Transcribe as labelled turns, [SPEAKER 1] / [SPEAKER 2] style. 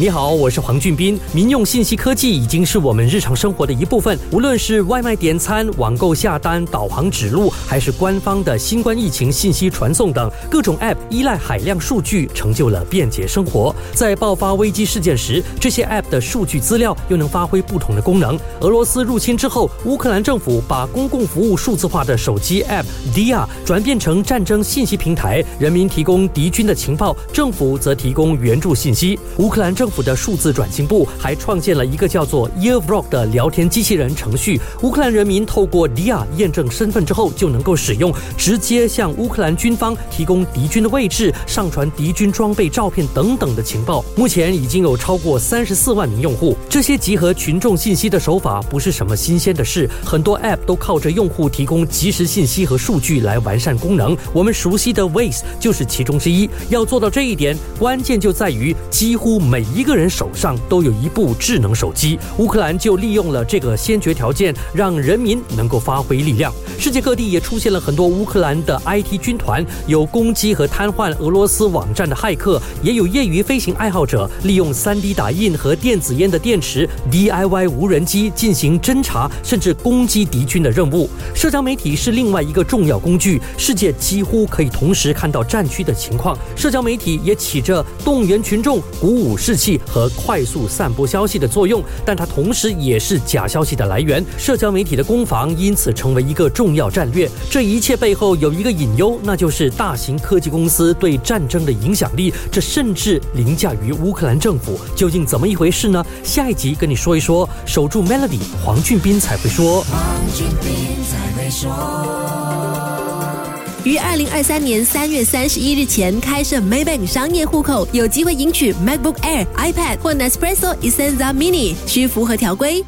[SPEAKER 1] 你好，我是黄俊斌。民用信息科技已经是我们日常生活的一部分，无论是外卖点餐、网购下单、导航指路，还是官方的新冠疫情信息传送等，各种 App 依赖海量数据，成就了便捷生活。在爆发危机事件时，这些 App 的数据资料又能发挥不同的功能。俄罗斯入侵之后，乌克兰政府把公共服务数字化的手机 App Dia 转变成战争信息平台，人民提供敌军的情报，政府则提供援助信息。乌克兰政府的数字转型部还创建了一个叫做 Earvrock 的聊天机器人程序。乌克兰人民透过 Dia 验证身份之后，就能够使用，直接向乌克兰军方提供敌军的位置、上传敌军装备照片等等的情报。目前已经有超过三十四万名用户。这些集合群众信息的手法不是什么新鲜的事，很多 App 都靠着用户提供即时信息和数据来完善功能。我们熟悉的 Waze 就是其中之一。要做到这一点，关键就在于几乎每一。一个人手上都有一部智能手机，乌克兰就利用了这个先决条件，让人民能够发挥力量。世界各地也出现了很多乌克兰的 IT 军团，有攻击和瘫痪俄罗斯网站的骇客，也有业余飞行爱好者利用 3D 打印和电子烟的电池 DIY 无人机进行侦查，甚至攻击敌军的任务。社交媒体是另外一个重要工具，世界几乎可以同时看到战区的情况。社交媒体也起着动员群众、鼓舞士气。和快速散播消息的作用，但它同时也是假消息的来源。社交媒体的攻防因此成为一个重重要战略。这一切背后有一个隐忧，那就是大型科技公司对战争的影响力，这甚至凌驾于乌克兰政府。究竟怎么一回事呢？下一集跟你说一说。守住 Melody，黄俊斌才会说。
[SPEAKER 2] 于二零二三年三月三十一日前开设 Maybank 商业户口，有机会赢取 MacBook Air、iPad 或 Nespresso Essenza Mini，需符合条规。